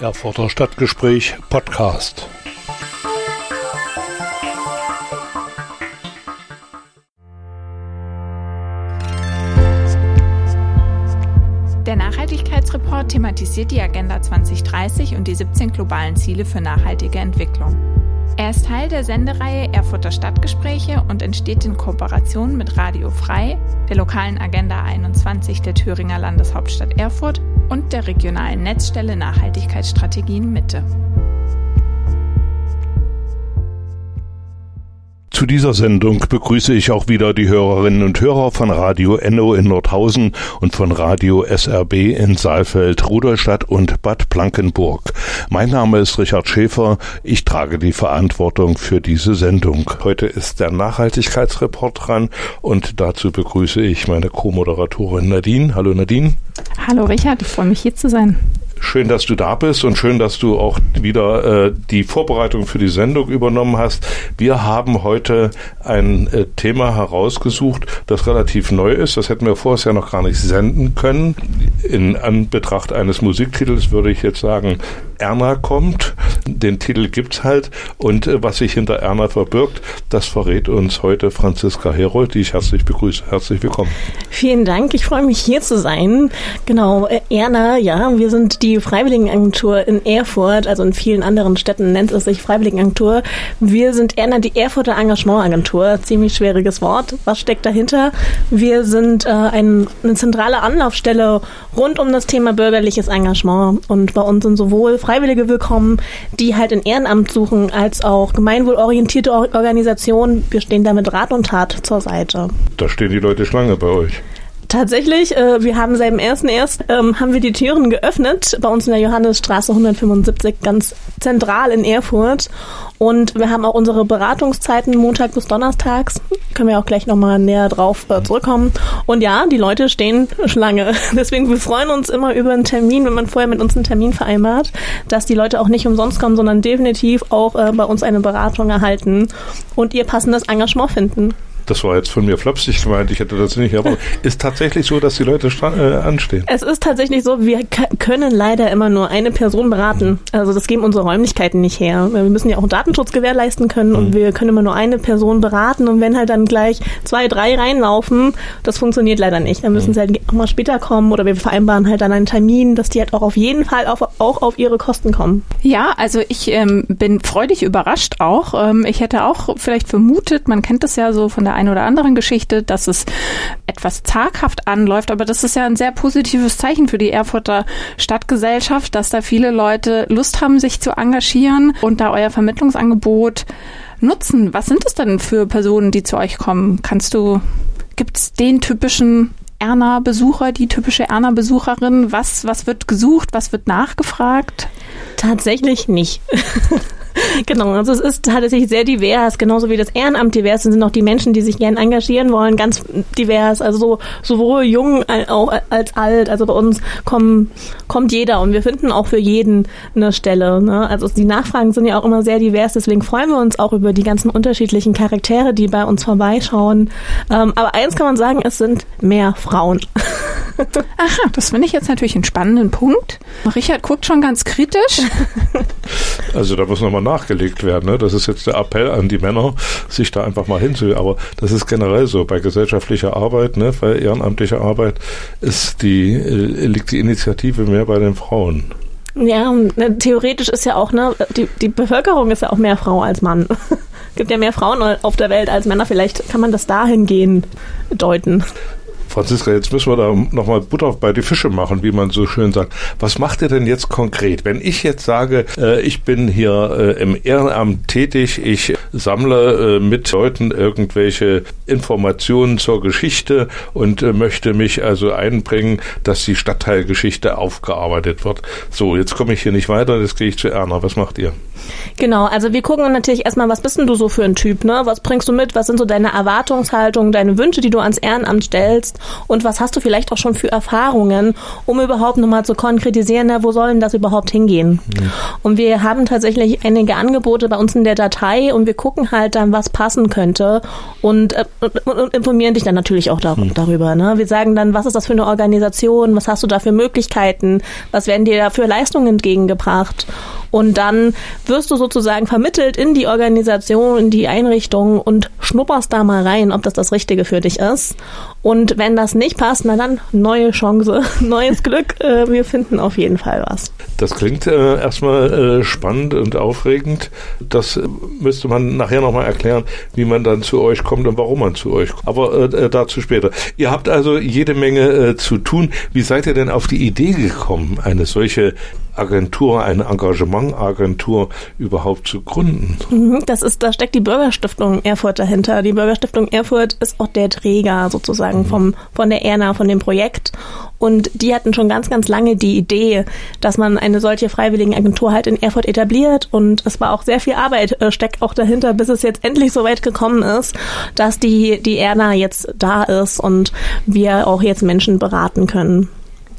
Erfurter Stadtgespräch Podcast. Der Nachhaltigkeitsreport thematisiert die Agenda 2030 und die 17 globalen Ziele für nachhaltige Entwicklung. Er ist Teil der Sendereihe Erfurter Stadtgespräche und entsteht in Kooperation mit Radio Frei, der lokalen Agenda 21 der Thüringer Landeshauptstadt Erfurt und der regionalen Netzstelle Nachhaltigkeitsstrategien Mitte. Zu dieser Sendung begrüße ich auch wieder die Hörerinnen und Hörer von Radio Enno in Nordhausen und von Radio SRB in Saalfeld, Rudolstadt und Bad Blankenburg. Mein Name ist Richard Schäfer. Ich trage die Verantwortung für diese Sendung. Heute ist der Nachhaltigkeitsreport dran und dazu begrüße ich meine Co-Moderatorin Nadine. Hallo Nadine. Hallo Richard, ich freue mich hier zu sein. Schön, dass du da bist und schön, dass du auch wieder äh, die Vorbereitung für die Sendung übernommen hast. Wir haben heute ein äh, Thema herausgesucht, das relativ neu ist. Das hätten wir vorher ja noch gar nicht senden können. In Anbetracht eines Musiktitels würde ich jetzt sagen, Erna kommt. Den Titel gibt's halt. Und äh, was sich hinter Erna verbirgt, das verrät uns heute Franziska Herold, die ich herzlich begrüße. Herzlich willkommen. Vielen Dank. Ich freue mich hier zu sein. Genau, äh, Erna, ja, wir sind die Freiwilligenagentur in Erfurt, also in vielen anderen Städten nennt es sich Freiwilligenagentur. Wir sind Erna, die Erfurter Engagementagentur. Ziemlich schwieriges Wort. Was steckt dahinter? Wir sind äh, ein, eine zentrale Anlaufstelle rund um das Thema bürgerliches Engagement. Und bei uns sind sowohl Freiwillige willkommen, die halt in Ehrenamt suchen, als auch gemeinwohlorientierte Organisationen. Wir stehen da mit Rat und Tat zur Seite. Da stehen die Leute Schlange bei euch. Tatsächlich, äh, wir haben seit dem 1.1. Ähm, haben wir die Türen geöffnet, bei uns in der Johannesstraße 175, ganz zentral in Erfurt. Und wir haben auch unsere Beratungszeiten Montag bis Donnerstags. Können wir auch gleich nochmal näher drauf äh, zurückkommen. Und ja, die Leute stehen Schlange. Deswegen, wir freuen uns immer über einen Termin, wenn man vorher mit uns einen Termin vereinbart, dass die Leute auch nicht umsonst kommen, sondern definitiv auch äh, bei uns eine Beratung erhalten und ihr passendes Engagement finden das war jetzt von mir flapsig gemeint, ich hätte das nicht, aber ist tatsächlich so, dass die Leute äh, anstehen? Es ist tatsächlich so, wir können leider immer nur eine Person beraten. Also das geben unsere Räumlichkeiten nicht her. Wir müssen ja auch Datenschutz gewährleisten können mhm. und wir können immer nur eine Person beraten und wenn halt dann gleich zwei, drei reinlaufen, das funktioniert leider nicht. Dann müssen mhm. sie halt auch mal später kommen oder wir vereinbaren halt dann einen Termin, dass die halt auch auf jeden Fall auf, auch auf ihre Kosten kommen. Ja, also ich ähm, bin freudig überrascht auch. Ähm, ich hätte auch vielleicht vermutet, man kennt das ja so von der einen oder anderen Geschichte, dass es etwas zaghaft anläuft, aber das ist ja ein sehr positives Zeichen für die Erfurter Stadtgesellschaft, dass da viele Leute Lust haben, sich zu engagieren und da euer Vermittlungsangebot nutzen. Was sind es denn für Personen, die zu euch kommen? Kannst du, gibt es den typischen Erna-Besucher, die typische Erna-Besucherin? Was, was wird gesucht? Was wird nachgefragt? Tatsächlich nicht. genau, also es ist tatsächlich sehr divers, genauso wie das Ehrenamt divers sind, sind auch die Menschen, die sich gern engagieren wollen, ganz divers. Also so, sowohl jung auch als alt. Also bei uns kommen, kommt jeder und wir finden auch für jeden eine Stelle. Ne? Also die Nachfragen sind ja auch immer sehr divers, deswegen freuen wir uns auch über die ganzen unterschiedlichen Charaktere, die bei uns vorbeischauen. Ähm, aber eins kann man sagen, es sind mehr Frauen. Aha, das finde ich jetzt natürlich einen spannenden Punkt. Richard guckt schon ganz kritisch. Also da muss nochmal nachgelegt werden. Ne? Das ist jetzt der Appell an die Männer, sich da einfach mal hinzu. Aber das ist generell so. Bei gesellschaftlicher Arbeit, ne, bei ehrenamtlicher Arbeit ist die, äh, liegt die Initiative mehr bei den Frauen. Ja, ne, theoretisch ist ja auch, ne, die, die Bevölkerung ist ja auch mehr Frau als Mann. Es gibt ja mehr Frauen auf der Welt als Männer. Vielleicht kann man das dahingehend deuten. Franziska, jetzt müssen wir da nochmal Butter bei die Fische machen, wie man so schön sagt. Was macht ihr denn jetzt konkret? Wenn ich jetzt sage, äh, ich bin hier äh, im Ehrenamt tätig, ich sammle äh, mit Leuten irgendwelche Informationen zur Geschichte und äh, möchte mich also einbringen, dass die Stadtteilgeschichte aufgearbeitet wird. So, jetzt komme ich hier nicht weiter, jetzt gehe ich zu Erna. Was macht ihr? Genau, also wir gucken natürlich erstmal, was bist denn du so für ein Typ, ne? Was bringst du mit? Was sind so deine Erwartungshaltungen, deine Wünsche, die du ans Ehrenamt stellst? Und was hast du vielleicht auch schon für Erfahrungen, um überhaupt nochmal zu konkretisieren, na, wo sollen das überhaupt hingehen? Mhm. Und wir haben tatsächlich einige Angebote bei uns in der Datei und wir gucken halt dann, was passen könnte und, äh, und informieren dich dann natürlich auch dar mhm. darüber. Ne? Wir sagen dann, was ist das für eine Organisation, was hast du da für Möglichkeiten, was werden dir da für Leistungen entgegengebracht? Und dann wirst du sozusagen vermittelt in die Organisation, in die Einrichtung und schnupperst da mal rein, ob das das Richtige für dich ist. Und wenn das nicht passt, na dann neue Chance, neues Glück. Äh, wir finden auf jeden Fall was. Das klingt äh, erstmal äh, spannend und aufregend. Das äh, müsste man nachher nochmal erklären, wie man dann zu euch kommt und warum man zu euch kommt. Aber äh, äh, dazu später. Ihr habt also jede Menge zu tun. Wie seid ihr denn auf die Idee gekommen, eine solche Agentur, eine Engagementagentur überhaupt zu gründen? Mhm, das ist, da steckt die Bürgerstiftung Erfurt dahinter. Die Bürgerstiftung Erfurt ist auch der Träger sozusagen mhm. vom, von der ERNA, von dem Projekt. Und die hatten schon ganz, ganz lange die Idee, dass man eine solche Freiwilligenagentur halt in Erfurt etabliert. Und es war auch sehr viel Arbeit, äh, steckt auch dahinter, bis es jetzt endlich so weit gekommen ist, dass die, die ERNA jetzt da ist und wir auch jetzt Menschen beraten können.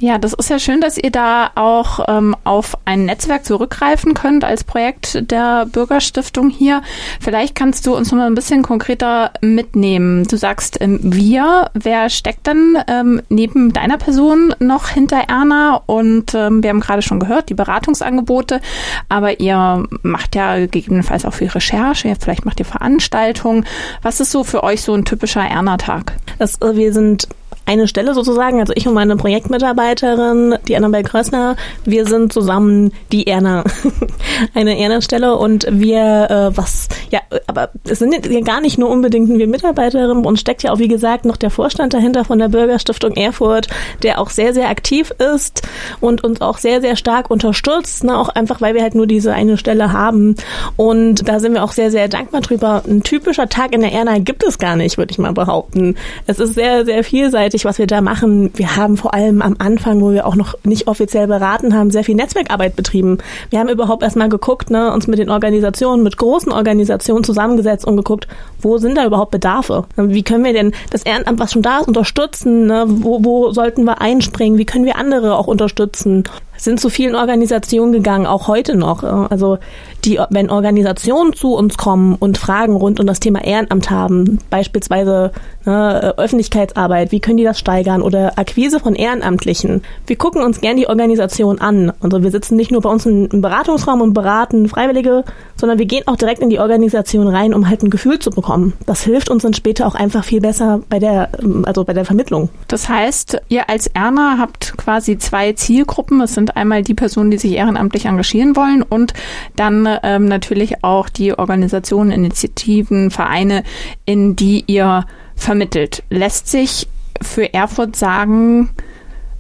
Ja, das ist ja schön, dass ihr da auch ähm, auf ein Netzwerk zurückgreifen könnt als Projekt der Bürgerstiftung hier. Vielleicht kannst du uns noch mal ein bisschen konkreter mitnehmen. Du sagst ähm, wir. Wer steckt denn ähm, neben deiner Person noch hinter Erna? Und ähm, wir haben gerade schon gehört, die Beratungsangebote. Aber ihr macht ja gegebenenfalls auch viel Recherche. Vielleicht macht ihr Veranstaltungen. Was ist so für euch so ein typischer Erna-Tag? Äh, wir sind eine Stelle sozusagen, also ich und meine Projektmitarbeiterin, die Annabelle Krössner, wir sind zusammen die Erna, eine Erna-Stelle und wir, äh, was, ja, aber es sind ja gar nicht nur unbedingt wir Mitarbeiterinnen, uns steckt ja auch, wie gesagt, noch der Vorstand dahinter von der Bürgerstiftung Erfurt, der auch sehr, sehr aktiv ist und uns auch sehr, sehr stark unterstützt, ne, auch einfach, weil wir halt nur diese eine Stelle haben und da sind wir auch sehr, sehr dankbar drüber. Ein typischer Tag in der Erna gibt es gar nicht, würde ich mal behaupten. Es ist sehr, sehr vielseitig vielseitig, was wir da machen. Wir haben vor allem am Anfang, wo wir auch noch nicht offiziell beraten haben, sehr viel Netzwerkarbeit betrieben. Wir haben überhaupt erstmal geguckt, ne, uns mit den Organisationen, mit großen Organisationen zusammengesetzt und geguckt, wo sind da überhaupt Bedarfe? Wie können wir denn das Ehrenamt, was schon da ist, unterstützen? Ne? Wo, wo sollten wir einspringen? Wie können wir andere auch unterstützen? Sind zu vielen Organisationen gegangen, auch heute noch. Also die, wenn Organisationen zu uns kommen und Fragen rund um das Thema Ehrenamt haben, beispielsweise ne, Öffentlichkeitsarbeit, wie können die das steigern oder Akquise von Ehrenamtlichen. Wir gucken uns gern die Organisation an. Also wir sitzen nicht nur bei uns im Beratungsraum und beraten Freiwillige, sondern wir gehen auch direkt in die Organisation rein, um halt ein Gefühl zu bekommen. Das hilft uns dann später auch einfach viel besser bei der, also bei der Vermittlung. Das heißt, ihr als Erna habt quasi zwei Zielgruppen. Es sind einmal die Personen, die sich ehrenamtlich engagieren wollen und dann ähm, natürlich auch die Organisationen, Initiativen, Vereine, in die ihr vermittelt. Lässt sich für Erfurt sagen,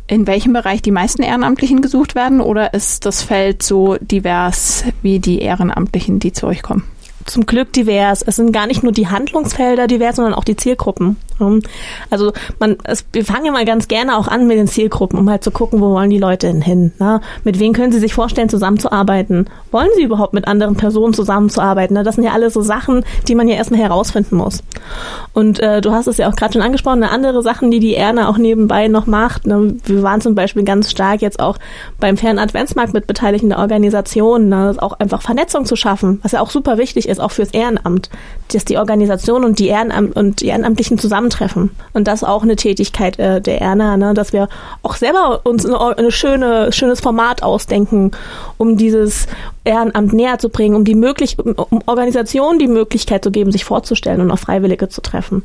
in welchem Bereich die meisten Ehrenamtlichen gesucht werden oder ist das Feld so divers wie die Ehrenamtlichen, die zu euch kommen? Zum Glück divers. Es sind gar nicht nur die Handlungsfelder divers, sondern auch die Zielgruppen. Also man, es, wir fangen ja mal ganz gerne auch an mit den Zielgruppen, um halt zu gucken, wo wollen die Leute denn hin? Ne? Mit wem können sie sich vorstellen, zusammenzuarbeiten? Wollen sie überhaupt mit anderen Personen zusammenzuarbeiten? Ne? Das sind ja alles so Sachen, die man ja erstmal herausfinden muss. Und äh, du hast es ja auch gerade schon angesprochen, eine andere Sachen, die die Erna auch nebenbei noch macht. Ne? Wir waren zum Beispiel ganz stark jetzt auch beim Fairen Adventsmarkt mit beteiligten Organisationen, ne? auch einfach Vernetzung zu schaffen, was ja auch super wichtig ist, auch fürs Ehrenamt, dass die Organisation und die Ehrenamt und die Ehrenamtlichen zusammen zusammentreffen. Und das ist auch eine Tätigkeit äh, der Erna, ne, dass wir auch selber uns eine, eine schöne, schönes Format ausdenken, um dieses Ehrenamt näher zu bringen, um die möglich, um Organisationen die Möglichkeit zu geben, sich vorzustellen und auch Freiwillige zu treffen.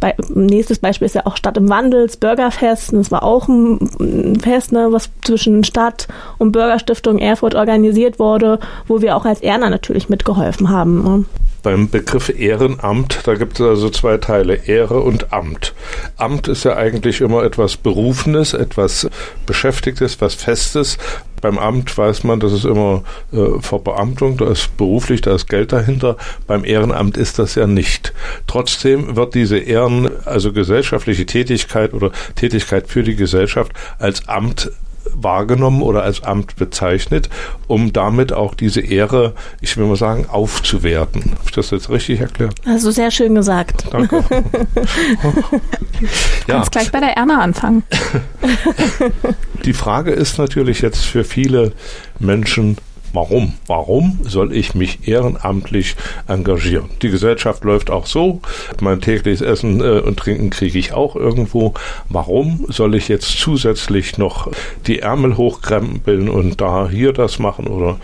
Bei, nächstes Beispiel ist ja auch Stadt im Wandel, das Bürgerfest. Das war auch ein Fest, ne, was zwischen Stadt und Bürgerstiftung Erfurt organisiert wurde, wo wir auch als Erna natürlich mitgeholfen haben. Ne beim Begriff Ehrenamt, da gibt es also zwei Teile, Ehre und Amt. Amt ist ja eigentlich immer etwas Berufenes, etwas Beschäftigtes, was Festes. Beim Amt weiß man, das ist immer äh, Verbeamtung, da ist beruflich, da ist Geld dahinter. Beim Ehrenamt ist das ja nicht. Trotzdem wird diese Ehren, also gesellschaftliche Tätigkeit oder Tätigkeit für die Gesellschaft als Amt wahrgenommen oder als Amt bezeichnet, um damit auch diese Ehre, ich will mal sagen, aufzuwerten. Habe ich das jetzt richtig erklärt? Also sehr schön gesagt. Danke. ja. Kannst gleich bei der Erna anfangen. Die Frage ist natürlich jetzt für viele Menschen, Warum? Warum soll ich mich ehrenamtlich engagieren? Die Gesellschaft läuft auch so. Mein tägliches Essen äh, und Trinken kriege ich auch irgendwo. Warum soll ich jetzt zusätzlich noch die Ärmel hochkrempeln und da hier das machen oder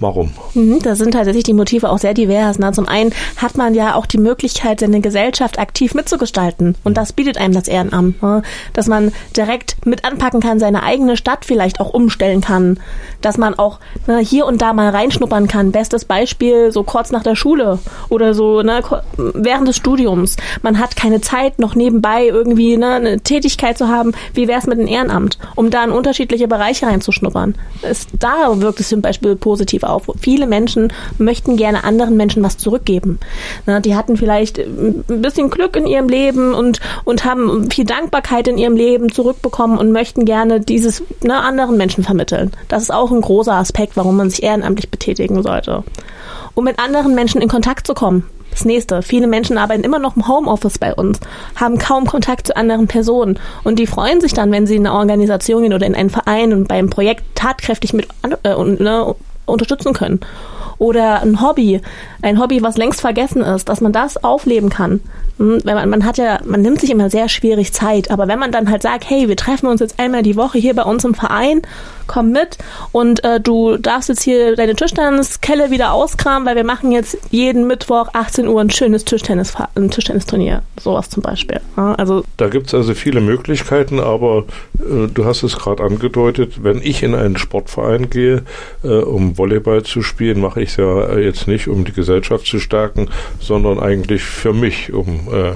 Warum? Mhm, da sind tatsächlich die Motive auch sehr divers. Ne? Zum einen hat man ja auch die Möglichkeit, seine Gesellschaft aktiv mitzugestalten. Und das bietet einem das Ehrenamt. Ne? Dass man direkt mit anpacken kann, seine eigene Stadt vielleicht auch umstellen kann. Dass man auch ne, hier und da mal reinschnuppern kann. Bestes Beispiel, so kurz nach der Schule oder so ne, während des Studiums. Man hat keine Zeit, noch nebenbei irgendwie ne, eine Tätigkeit zu haben. Wie wäre es mit einem Ehrenamt? Um da in unterschiedliche Bereiche reinzuschnuppern. Ist, da wirkt es zum Beispiel positiv auf. Viele Menschen möchten gerne anderen Menschen was zurückgeben. Na, die hatten vielleicht ein bisschen Glück in ihrem Leben und, und haben viel Dankbarkeit in ihrem Leben zurückbekommen und möchten gerne dieses ne, anderen Menschen vermitteln. Das ist auch ein großer Aspekt, warum man sich ehrenamtlich betätigen sollte. Um mit anderen Menschen in Kontakt zu kommen. Das nächste. Viele Menschen arbeiten immer noch im Homeoffice bei uns, haben kaum Kontakt zu anderen Personen und die freuen sich dann, wenn sie in eine Organisation gehen oder in einen Verein und beim Projekt tatkräftig mit äh, und, ne, unterstützen können. Oder ein Hobby, ein Hobby, was längst vergessen ist, dass man das aufleben kann. Hm, wenn man, man hat ja, man nimmt sich immer sehr schwierig Zeit, aber wenn man dann halt sagt, hey, wir treffen uns jetzt einmal die Woche hier bei uns im Verein, komm mit und äh, du darfst jetzt hier deine Tischtenniskelle wieder auskramen, weil wir machen jetzt jeden Mittwoch 18 Uhr ein schönes Tischtennis, ein Tischtennisturnier, sowas zum Beispiel. Ja, also da gibt es also viele Möglichkeiten, aber äh, du hast es gerade angedeutet, wenn ich in einen Sportverein gehe, äh, um Volleyball zu spielen, mache ich es ja jetzt nicht, um die Gesellschaft zu stärken, sondern eigentlich für mich, um äh,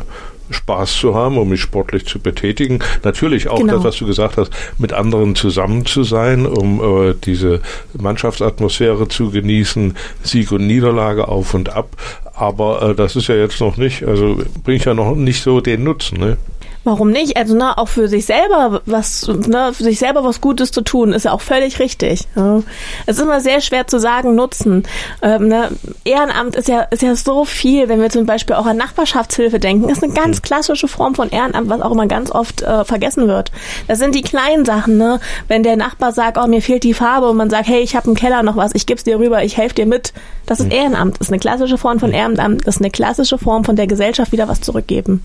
Spaß zu haben, um mich sportlich zu betätigen. Natürlich auch genau. das, was du gesagt hast, mit anderen zusammen zu sein, um äh, diese Mannschaftsatmosphäre zu genießen, Sieg und Niederlage auf und ab. Aber äh, das ist ja jetzt noch nicht, also bringt ja noch nicht so den Nutzen. Ne? Warum nicht? Also ne, auch für sich selber was, ne, für sich selber was Gutes zu tun, ist ja auch völlig richtig. Ja. Es ist immer sehr schwer zu sagen, nutzen. Ähm, ne, Ehrenamt ist ja, ist ja so viel, wenn wir zum Beispiel auch an Nachbarschaftshilfe denken, ist eine ganz klassische Form von Ehrenamt, was auch immer ganz oft äh, vergessen wird. Das sind die kleinen Sachen, ne? Wenn der Nachbar sagt, oh, mir fehlt die Farbe und man sagt, hey, ich habe im Keller noch was, ich geb's dir rüber, ich helfe dir mit. Das ist Ehrenamt, das ist eine klassische Form von Ehrenamt, das ist eine klassische Form von der Gesellschaft wieder was zurückgeben.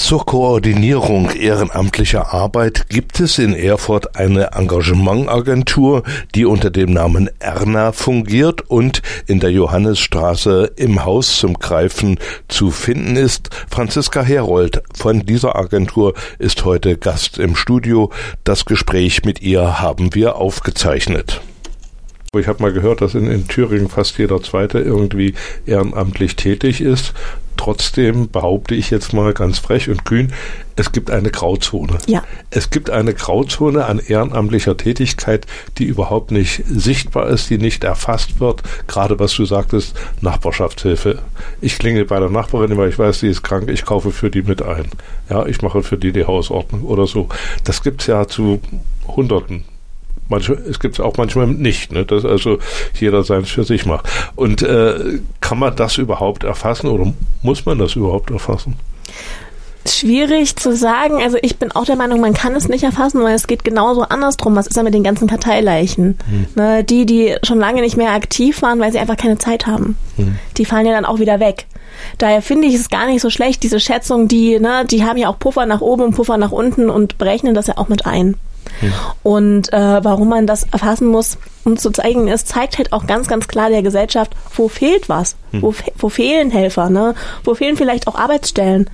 Zur Koordinierung ehrenamtlicher Arbeit gibt es in Erfurt eine Engagementagentur, die unter dem Namen Erna fungiert und in der Johannesstraße im Haus zum Greifen zu finden ist. Franziska Herold von dieser Agentur ist heute Gast im Studio. Das Gespräch mit ihr haben wir aufgezeichnet. Ich habe mal gehört, dass in, in, Thüringen fast jeder Zweite irgendwie ehrenamtlich tätig ist. Trotzdem behaupte ich jetzt mal ganz frech und kühn, es gibt eine Grauzone. Ja. Es gibt eine Grauzone an ehrenamtlicher Tätigkeit, die überhaupt nicht sichtbar ist, die nicht erfasst wird. Gerade was du sagtest, Nachbarschaftshilfe. Ich klinge bei der Nachbarin, weil ich weiß, sie ist krank, ich kaufe für die mit ein. Ja, ich mache für die die Hausordnung oder so. Das gibt's ja zu Hunderten Manchmal, es gibt es auch manchmal nicht, ne, dass also jeder seins für sich macht. Und äh, kann man das überhaupt erfassen oder muss man das überhaupt erfassen? Schwierig zu sagen. Also ich bin auch der Meinung, man kann es nicht erfassen, weil es geht genauso andersrum. Was ist da mit den ganzen Karteileichen? Hm. Ne, die, die schon lange nicht mehr aktiv waren, weil sie einfach keine Zeit haben. Hm. Die fallen ja dann auch wieder weg. Daher finde ich es gar nicht so schlecht, diese Schätzung, die, ne, die haben ja auch Puffer nach oben und Puffer nach unten und berechnen das ja auch mit ein. Hm. Und äh, warum man das erfassen muss, um zu zeigen, es zeigt halt auch ganz, ganz klar der Gesellschaft, wo fehlt was, hm. wo, wo fehlen Helfer, ne? wo fehlen vielleicht auch Arbeitsstellen.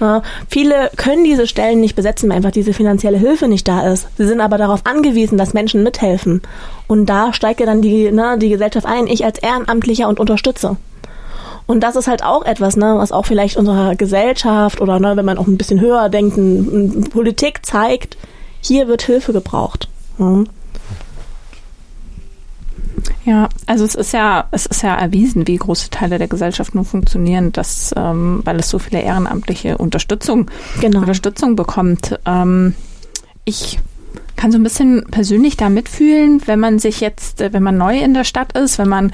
Ja, viele können diese Stellen nicht besetzen, weil einfach diese finanzielle Hilfe nicht da ist. Sie sind aber darauf angewiesen, dass Menschen mithelfen. Und da steigt ja dann die, ne, die Gesellschaft ein, ich als Ehrenamtlicher und unterstütze. Und das ist halt auch etwas, ne, was auch vielleicht unserer Gesellschaft oder ne, wenn man auch ein bisschen höher denkt, Politik zeigt, hier wird Hilfe gebraucht. Ja. Ja, also es ist ja, es ist ja erwiesen, wie große Teile der Gesellschaft nur funktionieren, dass, ähm, weil es so viele ehrenamtliche Unterstützung, genau. Unterstützung bekommt. Ähm, ich kann so ein bisschen persönlich da mitfühlen, wenn man sich jetzt, äh, wenn man neu in der Stadt ist, wenn man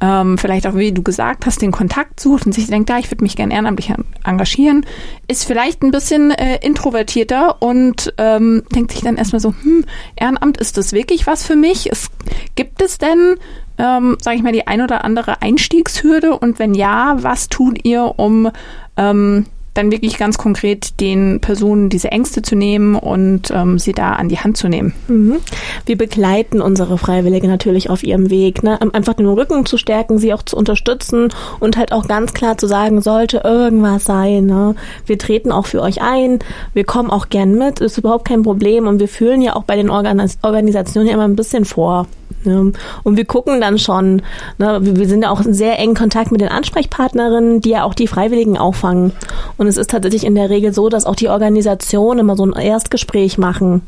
ähm, vielleicht auch, wie du gesagt hast, den Kontakt sucht und sich denkt, da, ich würde mich gerne ehrenamtlich engagieren, ist vielleicht ein bisschen äh, introvertierter und ähm, denkt sich dann erstmal so, hm, Ehrenamt, ist das wirklich was für mich? Es, gibt es denn, ähm, sage ich mal, die ein oder andere Einstiegshürde und wenn ja, was tut ihr, um ähm, dann wirklich ganz konkret den Personen diese Ängste zu nehmen und ähm, sie da an die Hand zu nehmen. Mhm. Wir begleiten unsere Freiwillige natürlich auf ihrem Weg, ne? einfach den Rücken zu stärken, sie auch zu unterstützen und halt auch ganz klar zu sagen, sollte irgendwas sein. Ne? Wir treten auch für euch ein, wir kommen auch gern mit, ist überhaupt kein Problem und wir fühlen ja auch bei den Organis Organisationen immer ein bisschen vor. Ne? Und wir gucken dann schon, ne? wir sind ja auch in sehr engen Kontakt mit den Ansprechpartnerinnen, die ja auch die Freiwilligen auffangen. Und es ist tatsächlich in der Regel so, dass auch die Organisationen immer so ein Erstgespräch machen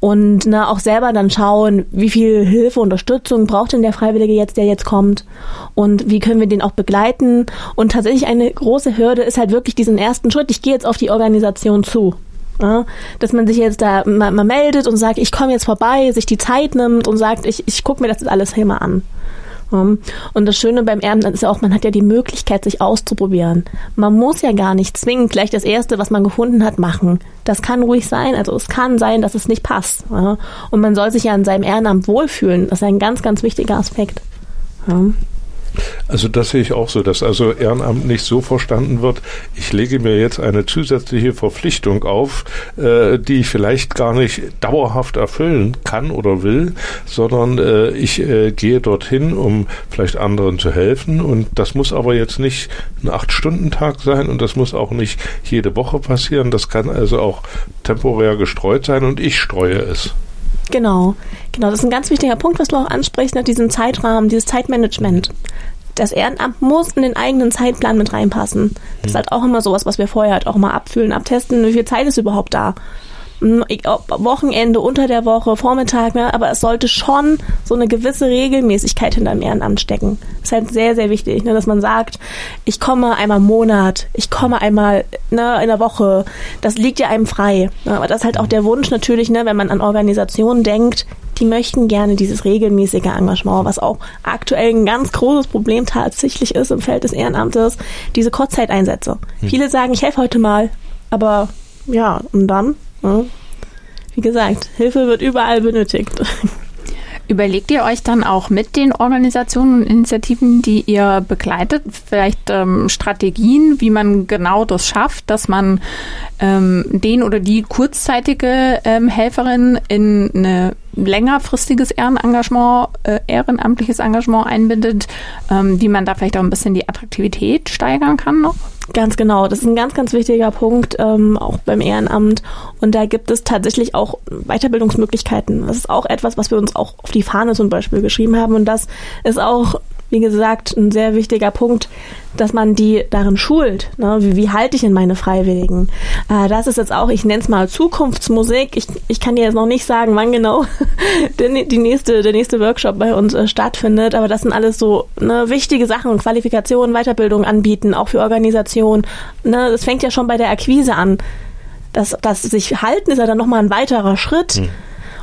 und ne, auch selber dann schauen, wie viel Hilfe, Unterstützung braucht denn der Freiwillige jetzt, der jetzt kommt und wie können wir den auch begleiten. Und tatsächlich eine große Hürde ist halt wirklich diesen ersten Schritt. Ich gehe jetzt auf die Organisation zu. Ja, dass man sich jetzt da mal, mal meldet und sagt, ich komme jetzt vorbei, sich die Zeit nimmt und sagt, ich, ich gucke mir das alles hier mal an. Und das Schöne beim Ehrenamt ist ja auch, man hat ja die Möglichkeit, sich auszuprobieren. Man muss ja gar nicht zwingend gleich das Erste, was man gefunden hat, machen. Das kann ruhig sein. Also es kann sein, dass es nicht passt. Und man soll sich ja in seinem Ehrenamt wohlfühlen. Das ist ein ganz, ganz wichtiger Aspekt. Also das sehe ich auch so, dass also Ehrenamt nicht so verstanden wird, ich lege mir jetzt eine zusätzliche Verpflichtung auf, äh, die ich vielleicht gar nicht dauerhaft erfüllen kann oder will, sondern äh, ich äh, gehe dorthin, um vielleicht anderen zu helfen. Und das muss aber jetzt nicht ein Acht-Stunden-Tag sein und das muss auch nicht jede Woche passieren, das kann also auch temporär gestreut sein und ich streue es. Genau, genau. Das ist ein ganz wichtiger Punkt, was du auch ansprichst, nach diesem Zeitrahmen, dieses Zeitmanagement. Das Ehrenamt muss in den eigenen Zeitplan mit reinpassen. Das ist mhm. halt auch immer sowas, was wir vorher halt auch mal abfühlen, abtesten, wie viel Zeit ist überhaupt da. Wochenende, unter der Woche, Vormittag, ne? aber es sollte schon so eine gewisse Regelmäßigkeit hinter dem Ehrenamt stecken. Das ist halt sehr, sehr wichtig, ne? dass man sagt, ich komme einmal im Monat, ich komme einmal ne, in der Woche, das liegt ja einem frei. Ne? Aber das ist halt auch der Wunsch natürlich, ne, wenn man an Organisationen denkt, die möchten gerne dieses regelmäßige Engagement, was auch aktuell ein ganz großes Problem tatsächlich ist im Feld des Ehrenamtes, diese Kurzzeiteinsätze. Hm. Viele sagen, ich helfe heute mal, aber ja, und dann? Wie gesagt, Hilfe wird überall benötigt. Überlegt ihr euch dann auch mit den Organisationen und Initiativen, die ihr begleitet, vielleicht ähm, Strategien, wie man genau das schafft, dass man ähm, den oder die kurzzeitige ähm, Helferin in eine längerfristiges Ehrenengagement, äh, ehrenamtliches Engagement einbindet, ähm, wie man da vielleicht auch ein bisschen die Attraktivität steigern kann noch? Ganz genau, das ist ein ganz, ganz wichtiger Punkt, ähm, auch beim Ehrenamt. Und da gibt es tatsächlich auch Weiterbildungsmöglichkeiten. Das ist auch etwas, was wir uns auch auf die Fahne zum Beispiel geschrieben haben. Und das ist auch wie gesagt, ein sehr wichtiger Punkt, dass man die darin schult. Ne? Wie, wie halte ich in meine Freiwilligen? Äh, das ist jetzt auch, ich nenne es mal Zukunftsmusik. Ich, ich kann dir jetzt noch nicht sagen, wann genau der, die nächste, der nächste Workshop bei uns äh, stattfindet, aber das sind alles so ne, wichtige Sachen, Qualifikationen, Weiterbildung anbieten, auch für Organisationen. Ne? Das fängt ja schon bei der Akquise an. Das, das sich halten ist ja dann nochmal ein weiterer Schritt. Hm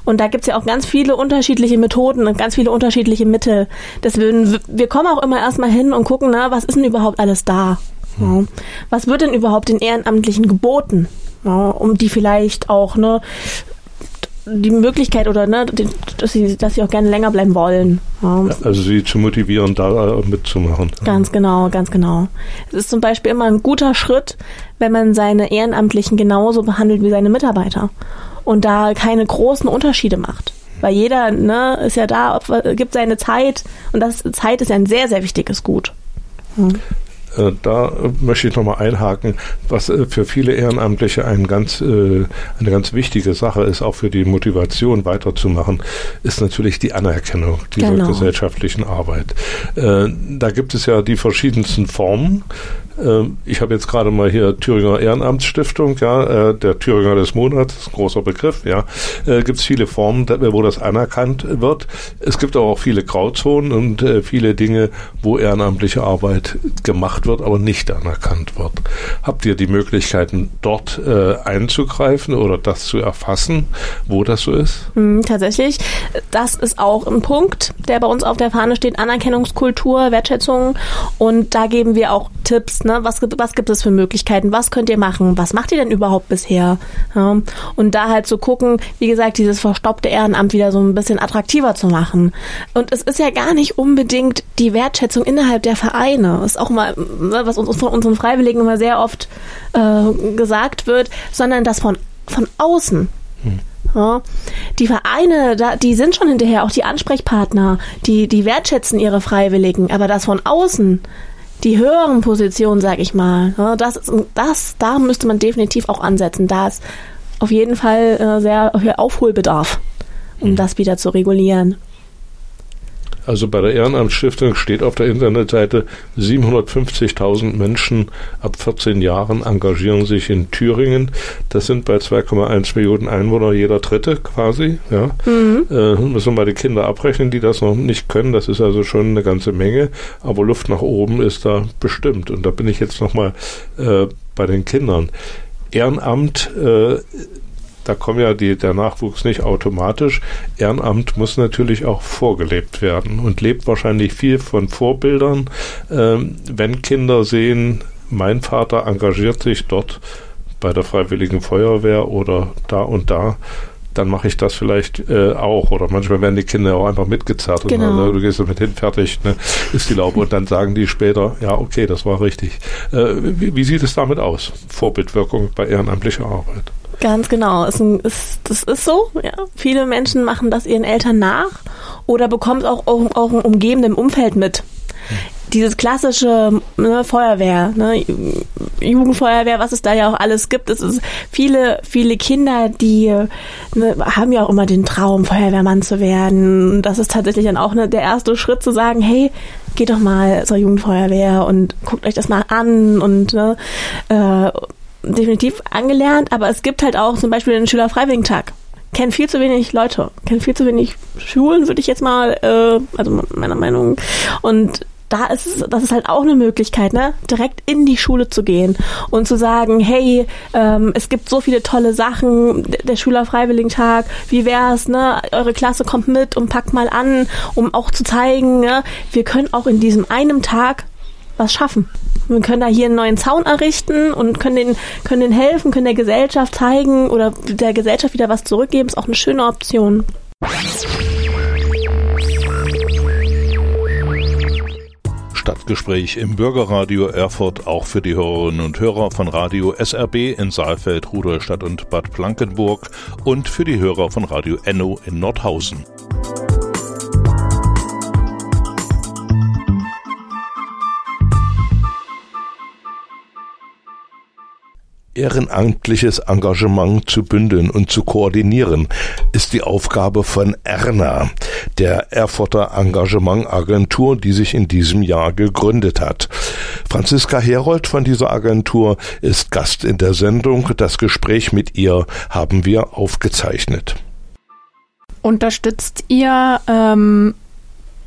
und da gibt's ja auch ganz viele unterschiedliche Methoden und ganz viele unterschiedliche Mittel. Deswegen, wir kommen auch immer erstmal hin und gucken, na, was ist denn überhaupt alles da? Ja. Was wird denn überhaupt den Ehrenamtlichen geboten? Ja, um die vielleicht auch, ne, die Möglichkeit oder ne, dass sie, dass sie auch gerne länger bleiben wollen. Ja. Also sie zu motivieren, da mitzumachen. Ganz genau, ganz genau. Es ist zum Beispiel immer ein guter Schritt, wenn man seine Ehrenamtlichen genauso behandelt wie seine Mitarbeiter und da keine großen Unterschiede macht. Weil jeder ne, ist ja da, gibt seine Zeit und das Zeit ist ja ein sehr, sehr wichtiges Gut. Hm. Äh, da möchte ich nochmal einhaken, was äh, für viele Ehrenamtliche ein ganz, äh, eine ganz wichtige Sache ist, auch für die Motivation weiterzumachen, ist natürlich die Anerkennung dieser genau. gesellschaftlichen Arbeit. Da gibt es ja die verschiedensten Formen. Ähm, ich habe jetzt gerade mal hier Thüringer Ehrenamtsstiftung, ja, der Thüringer des Monats, großer Begriff, ja. Gibt es viele Formen, wo das anerkannt wird. Es gibt aber auch viele Grauzonen und viele Dinge, wo ehrenamtliche Arbeit gemacht wird, aber nicht anerkannt wird. Habt ihr die Möglichkeiten, dort einzugreifen oder das zu erfassen, wo das so ist? Mhm, tatsächlich, das ist auch ein Punkt, der bei uns auf der Fahne steht, Anerkennungskultur, Wertschätzung und da geben wir auch Tipps Ne? Was, was gibt es für Möglichkeiten? Was könnt ihr machen? Was macht ihr denn überhaupt bisher? Ja? Und da halt zu gucken, wie gesagt, dieses verstoppte Ehrenamt wieder so ein bisschen attraktiver zu machen. Und es ist ja gar nicht unbedingt die Wertschätzung innerhalb der Vereine. Ist auch mal, was uns von unseren Freiwilligen immer sehr oft äh, gesagt wird, sondern das von, von außen. Hm. Ja, die Vereine, da, die sind schon hinterher auch die Ansprechpartner, die, die wertschätzen ihre Freiwilligen, aber das von außen, die höheren Positionen, sag ich mal, das, das, da müsste man definitiv auch ansetzen. Da ist auf jeden Fall äh, sehr Aufholbedarf, um mhm. das wieder zu regulieren. Also bei der Ehrenamtsstiftung steht auf der Internetseite, 750.000 Menschen ab 14 Jahren engagieren sich in Thüringen. Das sind bei 2,1 Millionen Einwohnern jeder Dritte quasi. Ja. Mhm. Äh, müssen wir mal die Kinder abrechnen, die das noch nicht können. Das ist also schon eine ganze Menge. Aber Luft nach oben ist da bestimmt. Und da bin ich jetzt nochmal äh, bei den Kindern. Ehrenamt äh, da kommt ja die, der Nachwuchs nicht automatisch. Ehrenamt muss natürlich auch vorgelebt werden und lebt wahrscheinlich viel von Vorbildern. Ähm, wenn Kinder sehen, mein Vater engagiert sich dort bei der Freiwilligen Feuerwehr oder da und da, dann mache ich das vielleicht äh, auch. Oder manchmal werden die Kinder auch einfach mitgezerrt. Genau. Und, ne, du gehst damit hin, fertig, ne, ist die Laube. Und dann sagen die später, ja, okay, das war richtig. Äh, wie, wie sieht es damit aus? Vorbildwirkung bei ehrenamtlicher Arbeit. Ganz genau. Es ist, das ist so. Ja. Viele Menschen machen das ihren Eltern nach oder bekommen es auch, auch, auch im umgebenden Umfeld mit. Dieses klassische ne, Feuerwehr, ne, Jugendfeuerwehr, was es da ja auch alles gibt. Es ist viele, viele Kinder, die ne, haben ja auch immer den Traum, Feuerwehrmann zu werden. Das ist tatsächlich dann auch ne, der erste Schritt zu sagen, hey, geht doch mal zur Jugendfeuerwehr und guckt euch das mal an und ne, äh, definitiv angelernt, aber es gibt halt auch zum Beispiel den Schülerfreiwilligentag. Kennen viel zu wenig Leute, kennen viel zu wenig Schulen, würde ich jetzt mal, äh, also meiner Meinung. Und da ist es, das ist halt auch eine Möglichkeit, ne? direkt in die Schule zu gehen und zu sagen, hey, ähm, es gibt so viele tolle Sachen, der Schülerfreiwilligentag, wie wär's, ne? Eure Klasse kommt mit und packt mal an, um auch zu zeigen, ne? wir können auch in diesem einen Tag was schaffen. Wir können da hier einen neuen Zaun errichten und können den, können den helfen, können der Gesellschaft zeigen oder der Gesellschaft wieder was zurückgeben. Ist auch eine schöne Option. Stadtgespräch im Bürgerradio Erfurt auch für die Hörerinnen und Hörer von Radio SRB in Saalfeld, Rudolstadt und Bad Blankenburg und für die Hörer von Radio Enno in Nordhausen. Ehrenamtliches Engagement zu bündeln und zu koordinieren, ist die Aufgabe von ERNA, der Erfurter Engagementagentur, die sich in diesem Jahr gegründet hat. Franziska Herold von dieser Agentur ist Gast in der Sendung. Das Gespräch mit ihr haben wir aufgezeichnet. Unterstützt ihr ähm,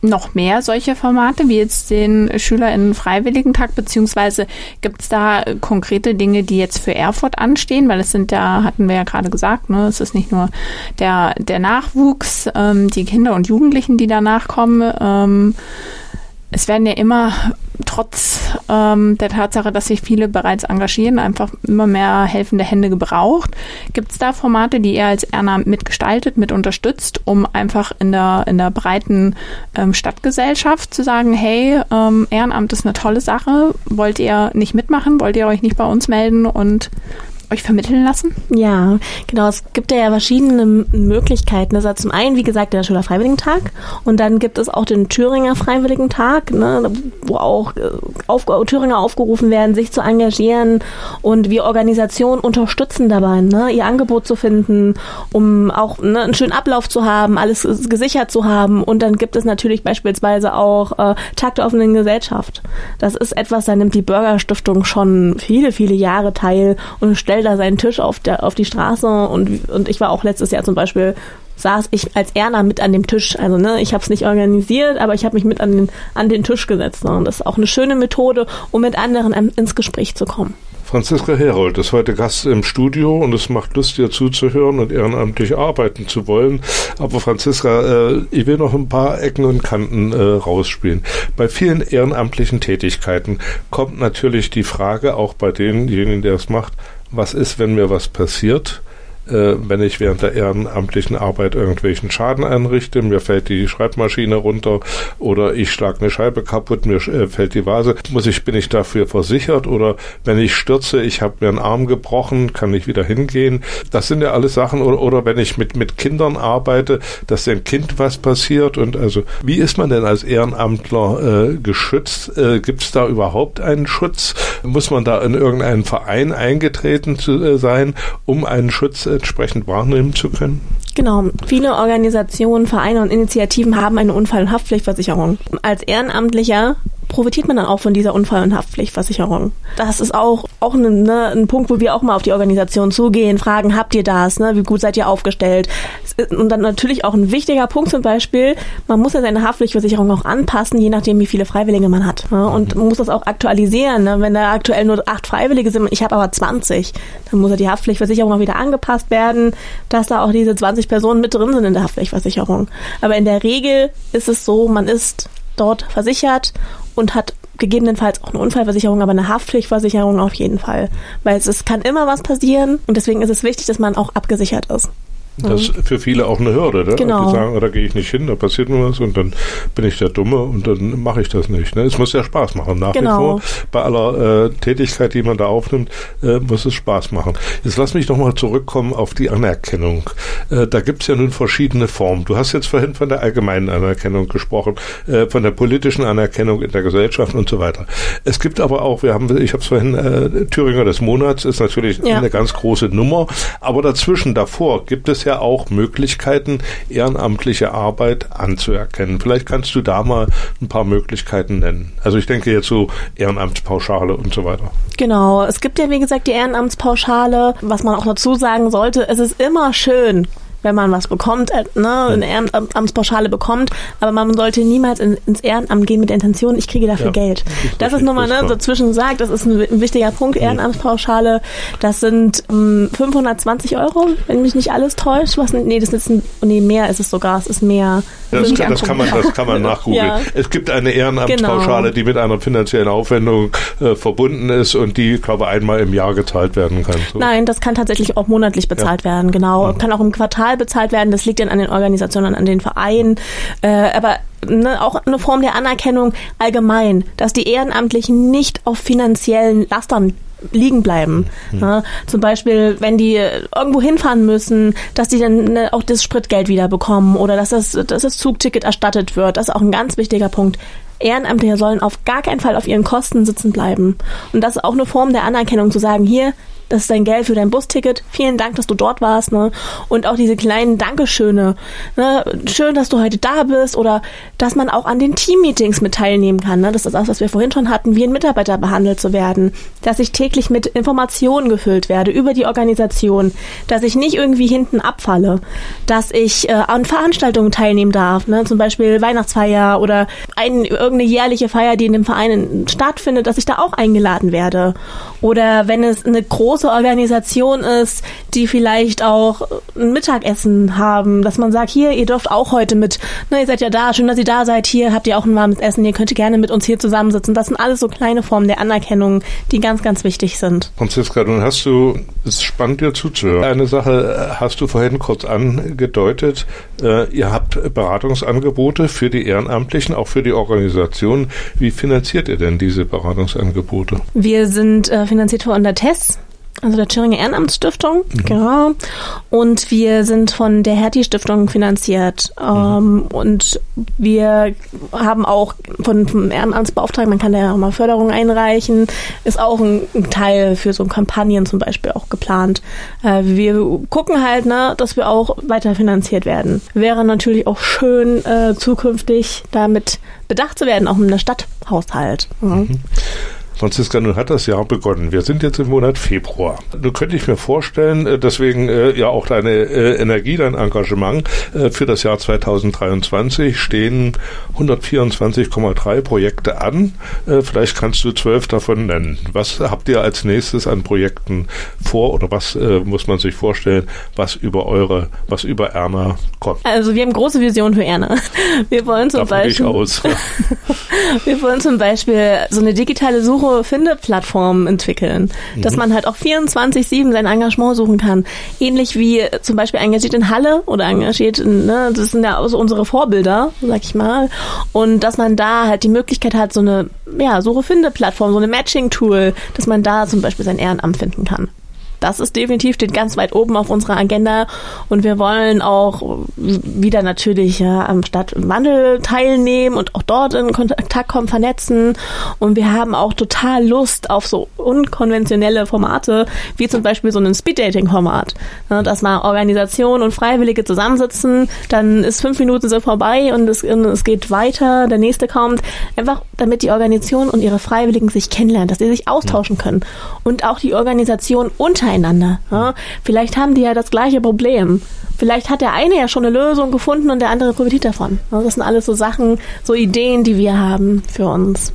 noch mehr solche Formate, wie jetzt den SchülerInnen Freiwilligentag, beziehungsweise gibt es da konkrete Dinge, die jetzt für Erfurt anstehen? Weil es sind ja, hatten wir ja gerade gesagt, ne, es ist nicht nur der, der Nachwuchs, ähm, die Kinder und Jugendlichen, die danach kommen, ähm, es werden ja immer, trotz ähm, der Tatsache, dass sich viele bereits engagieren, einfach immer mehr helfende Hände gebraucht. Gibt es da Formate, die ihr als Erna mitgestaltet, mit unterstützt, um einfach in der, in der breiten ähm, Stadtgesellschaft zu sagen, hey, ähm, Ehrenamt ist eine tolle Sache, wollt ihr nicht mitmachen, wollt ihr euch nicht bei uns melden und euch vermitteln lassen? Ja, genau. Es gibt ja verschiedene Möglichkeiten. Ist zum einen, wie gesagt, der Schüler Freiwilligentag und dann gibt es auch den Thüringer Freiwilligentag, ne, wo auch äh, auf, Thüringer aufgerufen werden, sich zu engagieren und wir Organisationen unterstützen dabei, ne, ihr Angebot zu finden, um auch ne, einen schönen Ablauf zu haben, alles gesichert zu haben und dann gibt es natürlich beispielsweise auch äh, Tag der offenen Gesellschaft. Das ist etwas, da nimmt die Bürgerstiftung schon viele, viele Jahre teil und stellt da seinen Tisch auf, der, auf die Straße und, und ich war auch letztes Jahr zum Beispiel saß ich als Erna mit an dem Tisch. Also ne, ich habe es nicht organisiert, aber ich habe mich mit an den, an den Tisch gesetzt. Ne? Und das ist auch eine schöne Methode, um mit anderen ins Gespräch zu kommen. Franziska Herold ist heute Gast im Studio und es macht Lust, dir zuzuhören und ehrenamtlich arbeiten zu wollen. Aber Franziska, äh, ich will noch ein paar Ecken und Kanten äh, rausspielen. Bei vielen ehrenamtlichen Tätigkeiten kommt natürlich die Frage, auch bei denjenigen, der es macht, was ist, wenn mir was passiert? Äh, wenn ich während der ehrenamtlichen Arbeit irgendwelchen Schaden anrichte, mir fällt die Schreibmaschine runter oder ich schlage eine Scheibe kaputt, mir äh, fällt die Vase, muss ich, bin ich dafür versichert oder wenn ich stürze, ich habe mir einen Arm gebrochen, kann ich wieder hingehen. Das sind ja alles Sachen oder, oder wenn ich mit, mit Kindern arbeite, dass dem Kind was passiert und also wie ist man denn als Ehrenamtler äh, geschützt? Äh, Gibt es da überhaupt einen Schutz? Muss man da in irgendeinen Verein eingetreten zu, äh, sein, um einen Schutz äh, entsprechend wahrnehmen zu können? Genau. Viele Organisationen, Vereine und Initiativen haben eine Unfall- und Haftpflichtversicherung. Als Ehrenamtlicher profitiert man dann auch von dieser Unfall- und Haftpflichtversicherung. Das ist auch, auch ne, ne, ein Punkt, wo wir auch mal auf die Organisation zugehen, fragen, habt ihr das, ne? wie gut seid ihr aufgestellt? Und dann natürlich auch ein wichtiger Punkt zum Beispiel, man muss ja seine Haftpflichtversicherung auch anpassen, je nachdem, wie viele Freiwillige man hat. Ne? Und man muss das auch aktualisieren. Ne? Wenn da aktuell nur acht Freiwillige sind, ich habe aber 20, dann muss ja die Haftpflichtversicherung auch wieder angepasst werden, dass da auch diese 20 Personen mit drin sind in der Haftpflichtversicherung. Aber in der Regel ist es so, man ist dort versichert und hat gegebenenfalls auch eine Unfallversicherung, aber eine Haftpflichtversicherung auf jeden Fall. Weil es, es kann immer was passieren und deswegen ist es wichtig, dass man auch abgesichert ist. Das ist für viele auch eine Hürde. Ne? Genau. Die sagen, da gehe ich nicht hin, da passiert mir was und dann bin ich der Dumme und dann mache ich das nicht. Ne? Es muss ja Spaß machen. Nach Genau. wie vor, bei aller äh, Tätigkeit, die man da aufnimmt, äh, muss es Spaß machen. Jetzt lass mich nochmal zurückkommen auf die Anerkennung. Äh, da gibt es ja nun verschiedene Formen. Du hast jetzt vorhin von der allgemeinen Anerkennung gesprochen, äh, von der politischen Anerkennung in der Gesellschaft und so weiter. Es gibt aber auch, wir haben, ich habe es vorhin, äh, Thüringer des Monats ist natürlich Ja. eine ganz große Nummer, aber dazwischen, davor, gibt es ja auch Möglichkeiten, ehrenamtliche Arbeit anzuerkennen. Vielleicht kannst du da mal ein paar Möglichkeiten nennen. Also ich denke jetzt so Ehrenamtspauschale und so weiter. Genau, es gibt ja wie gesagt die Ehrenamtspauschale. Was man auch dazu sagen sollte, es ist immer schön, wenn man was bekommt, äh, ne, eine Ehrenamtspauschale bekommt, aber man sollte niemals in, ins Ehrenamt gehen mit der Intention, ich kriege dafür Ja, Geld. das ist Das ist richtig, nochmal, ne, dazwischen gesagt, das ist ein, ein wichtiger Punkt, Ehrenamtspauschale. Das sind ähm, 520 Euro, wenn mich nicht alles täuscht. Was, nee, das ist ein, nee, mehr ist es sogar, es ist mehr. Das, ich das, kann man, das kann man nachgoogeln. Ja. Es gibt eine Ehrenamtspauschale, Genau. die mit einer finanziellen Aufwendung äh, verbunden ist und die, glaube ich, einmal im Jahr gezahlt werden kann. So. Nein, das kann tatsächlich auch monatlich bezahlt werden, genau. Kann auch im Quartal bezahlt werden. Das liegt dann an den Organisationen, an den Vereinen. Äh, aber ne, auch eine Form der Anerkennung allgemein, dass die Ehrenamtlichen nicht auf finanziellen Lastern liegen bleiben. Ja, zum Beispiel, wenn die irgendwo hinfahren müssen, dass die dann ne, auch das Spritgeld wieder bekommen oder dass das, dass das Zugticket erstattet wird. Das ist auch ein ganz wichtiger Punkt. Ehrenamtliche sollen auf gar keinen Fall auf ihren Kosten sitzen bleiben. Und das ist auch eine Form der Anerkennung, zu sagen, hier, das ist dein Geld für dein Busticket. Vielen Dank, dass du dort warst. Ne? Und auch diese kleinen Dankeschöne. Ne? Schön, dass du heute da bist. Oder dass man auch an den Teammeetings mit teilnehmen kann. Ne? Das ist das, was wir vorhin schon hatten, wie ein Mitarbeiter behandelt zu werden. Dass ich täglich mit Informationen gefüllt werde über die Organisation. Dass ich nicht irgendwie hinten abfalle. Dass ich äh, an Veranstaltungen teilnehmen darf. Ne? Zum Beispiel Weihnachtsfeier oder ein, irgendeine jährliche Feier, die in dem Verein stattfindet, dass ich da auch eingeladen werde. Oder wenn es eine große Organisation ist, die vielleicht auch ein Mittagessen haben, dass man sagt, hier, ihr dürft auch heute mit, ne, ihr seid ja da, schön, dass ihr da seid, hier habt ihr auch ein warmes Essen, ihr könnt gerne mit uns hier zusammensitzen. Das sind alles so kleine Formen der Anerkennung, die ganz, ganz wichtig sind. Franziska, nun hast du, es ist spannend dir zuzuhören. Eine Sache äh, hast du vorhin kurz angedeutet. Äh, ihr habt Beratungsangebote für die Ehrenamtlichen, auch für die Organisation. Wie finanziert ihr denn diese Beratungsangebote? Wir sind äh, finanziert von der TES. Also der Thüringer Ehrenamtsstiftung, mhm. genau. Und wir sind von der Hertie-Stiftung finanziert. Mhm. Ähm, und wir haben auch von, vom Ehrenamtsbeauftragten, man kann da ja auch mal Förderung einreichen, ist auch ein, ein Teil für so Kampagnen zum Beispiel auch geplant. Äh, wir gucken halt, ne, dass wir auch weiter finanziert werden. Wäre natürlich auch schön, äh, zukünftig damit bedacht zu werden, auch der Stadthaushalt. Mhm. Franziska, nun hat das Jahr begonnen. Wir sind jetzt im Monat Februar. Nun könnte ich mir vorstellen, äh, deswegen äh, ja auch deine äh, Energie, dein Engagement für das Jahr 2023 stehen 124,3 Projekte an. Vielleicht kannst du zwölf davon nennen. Was habt ihr als nächstes an Projekten vor oder was muss man sich vorstellen, was über eure, was über Erna kommt? Also wir haben große Visionen für Erna. Wir wollen zum Davon Beispiel, aus. wir wollen zum Beispiel so eine digitale Suche Suche-Finde-Plattformen entwickeln, mhm. dass man halt auch 24-7 sein Engagement suchen kann. Ähnlich wie zum Beispiel engagiert in Halle oder engagiert in, ne, das sind ja so unsere Vorbilder, sag ich mal. Und dass man da halt die Möglichkeit hat, so eine ja, Suche-Finde-Plattform, so eine Matching-Tool, dass man da zum Beispiel sein Ehrenamt finden kann das ist definitiv steht ganz weit oben auf unserer Agenda. Und wir wollen auch wieder natürlich ja, am Stadtwandel teilnehmen und auch dort in Kontakt kommen, vernetzen. Und wir haben auch total Lust auf so unkonventionelle Formate, wie zum Beispiel so ein Speed-Dating-Format, ne, dass mal Organisationen und Freiwillige zusammensitzen, dann ist fünf Minuten so vorbei und es, und es geht weiter, der nächste kommt, einfach damit die Organisation und ihre Freiwilligen sich kennenlernen, dass sie sich austauschen können. Und auch die Organisation unter untereinander. Ja? Vielleicht haben die ja das gleiche Problem. Vielleicht hat der eine ja schon eine Lösung gefunden und der andere profitiert davon. Das sind alles so Sachen, so Ideen, die wir haben für uns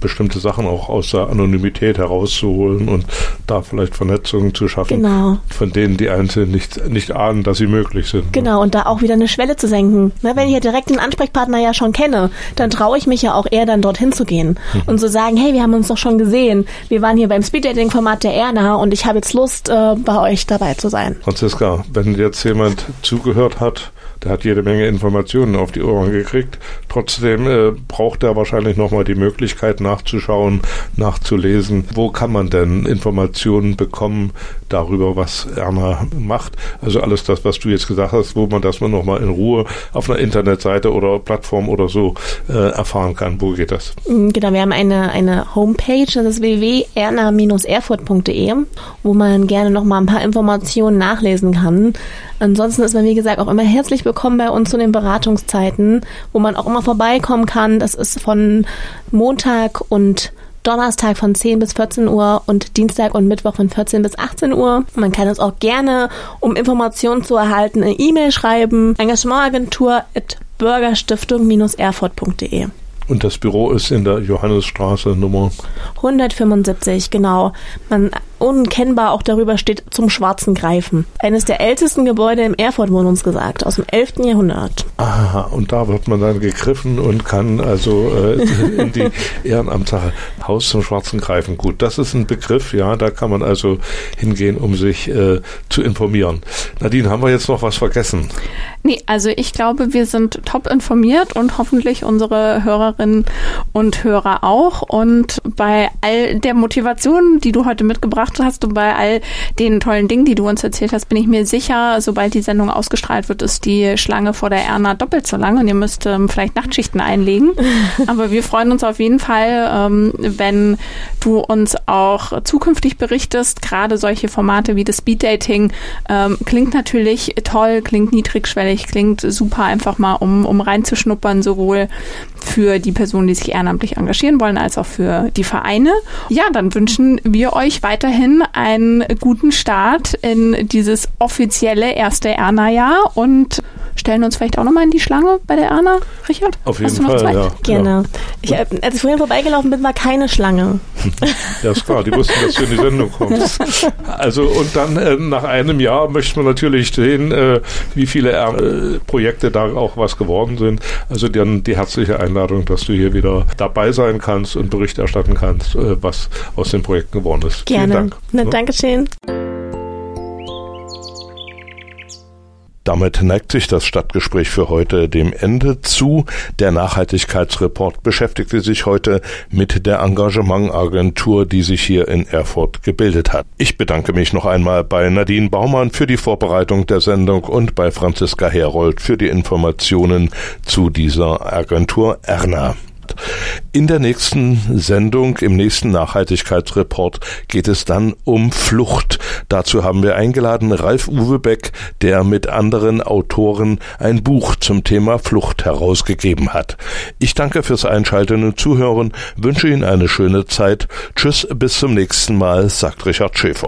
bestimmte Sachen auch aus der Anonymität herauszuholen und da vielleicht Vernetzungen zu schaffen, genau. von denen die Einzelnen nicht, nicht ahnen, dass sie möglich sind. Ne? Genau, und da auch wieder eine Schwelle zu senken. Ne, wenn ich ja direkt den Ansprechpartner ja schon kenne, dann traue ich mich ja auch eher dann dorthin zu gehen mhm. und zu sagen, hey, wir haben uns doch schon gesehen. Wir waren hier beim Speeddating-Format der Erna und ich habe jetzt Lust, äh, bei euch dabei zu sein. Franziska, wenn jetzt jemand zugehört hat, der hat jede Menge Informationen auf die Ohren gekriegt. Trotzdem äh, braucht er wahrscheinlich nochmal die Möglichkeit nachzuschauen, nachzulesen. Wo kann man denn Informationen bekommen darüber, was Erna macht? Also alles das, was du jetzt gesagt hast, wo man das nochmal in Ruhe auf einer Internetseite oder Plattform oder so äh, erfahren kann. Wo geht das? Mm, genau, wir haben eine, eine Homepage, das ist www.erna-erfurt.de, wo man gerne nochmal ein paar Informationen nachlesen kann. Ansonsten ist man, wie gesagt, auch immer herzlich willkommen bei uns zu den Beratungszeiten, wo man auch immer vorbeikommen kann. Das ist von Montag und Donnerstag von 10 bis 14 Uhr und Dienstag und Mittwoch von 14 bis 18 Uhr. Man kann uns auch gerne, um Informationen zu erhalten, eine E-Mail schreiben. Engagementagentur at bürgerstiftung-erfurt.de. Und das Büro ist in der Johannesstraße Nummer 175, genau. Man unkennbar auch darüber steht zum schwarzen Greifen. Eines der ältesten Gebäude im Erfurt wurde uns gesagt, aus dem 11. Jahrhundert. Aha, und da wird man dann gegriffen und kann also äh, in die Ehrenamtssache Haus zum schwarzen Greifen. Gut, das ist ein Begriff, ja, da kann man also hingehen, um sich äh, zu informieren. Nadine, haben wir jetzt noch was vergessen? Nee, also ich glaube, wir sind top informiert und hoffentlich unsere Hörerinnen und Hörer auch. Und bei all der Motivation, die du heute mitgebracht hast und bei all den tollen Dingen, die du uns erzählt hast, bin ich mir sicher, sobald die Sendung ausgestrahlt wird, ist die Schlange vor der Erna doppelt so lang und ihr müsst ähm, vielleicht Nachtschichten einlegen. Aber wir freuen uns auf jeden Fall, ähm, wenn du uns auch zukünftig berichtest. Gerade solche Formate wie das Speed Dating ähm, klingt natürlich toll, klingt niedrigschwellig klingt super einfach mal, um, um reinzuschnuppern, sowohl für die Personen, die sich ehrenamtlich engagieren wollen, als auch für die Vereine. Ja, dann wünschen wir euch weiterhin einen guten Start in dieses offizielle erste Erna-Jahr und stellen uns vielleicht auch nochmal in die Schlange bei der Erna, Richard? Auf jeden Fall, ja. Gerne. Ich, äh, als ich vorhin vorbeigelaufen bin, war keine Schlange. Ja, ist klar, die wussten, dass du in die Sendung kommst. Also, und dann äh, nach einem Jahr möchte man natürlich sehen, äh, wie viele äh, Projekte da auch was geworden sind. Also dann die herzliche Einladung, dass du hier wieder dabei sein kannst und Bericht erstatten kannst, äh, was aus den Projekten geworden ist. Gerne. Vielen Dank. Na, Dankeschön. Damit neigt sich das Stadtgespräch für heute dem Ende zu. Der Nachhaltigkeitsreport beschäftigte sich heute mit der Engagementagentur, die sich hier in Erfurt gebildet hat. Ich bedanke mich noch einmal bei Nadine Baumann für die Vorbereitung der Sendung und bei Franziska Herold für die Informationen zu dieser Agentur Erna. In der nächsten Sendung, im nächsten Nachhaltigkeitsreport geht es dann um Flucht. Dazu haben wir eingeladen Ralf Uwe Beck, der mit anderen Autoren ein Buch zum Thema Flucht herausgegeben hat. Ich danke fürs Einschalten und Zuhören, wünsche Ihnen eine schöne Zeit. Tschüss, bis zum nächsten Mal, sagt Richard Schäfer.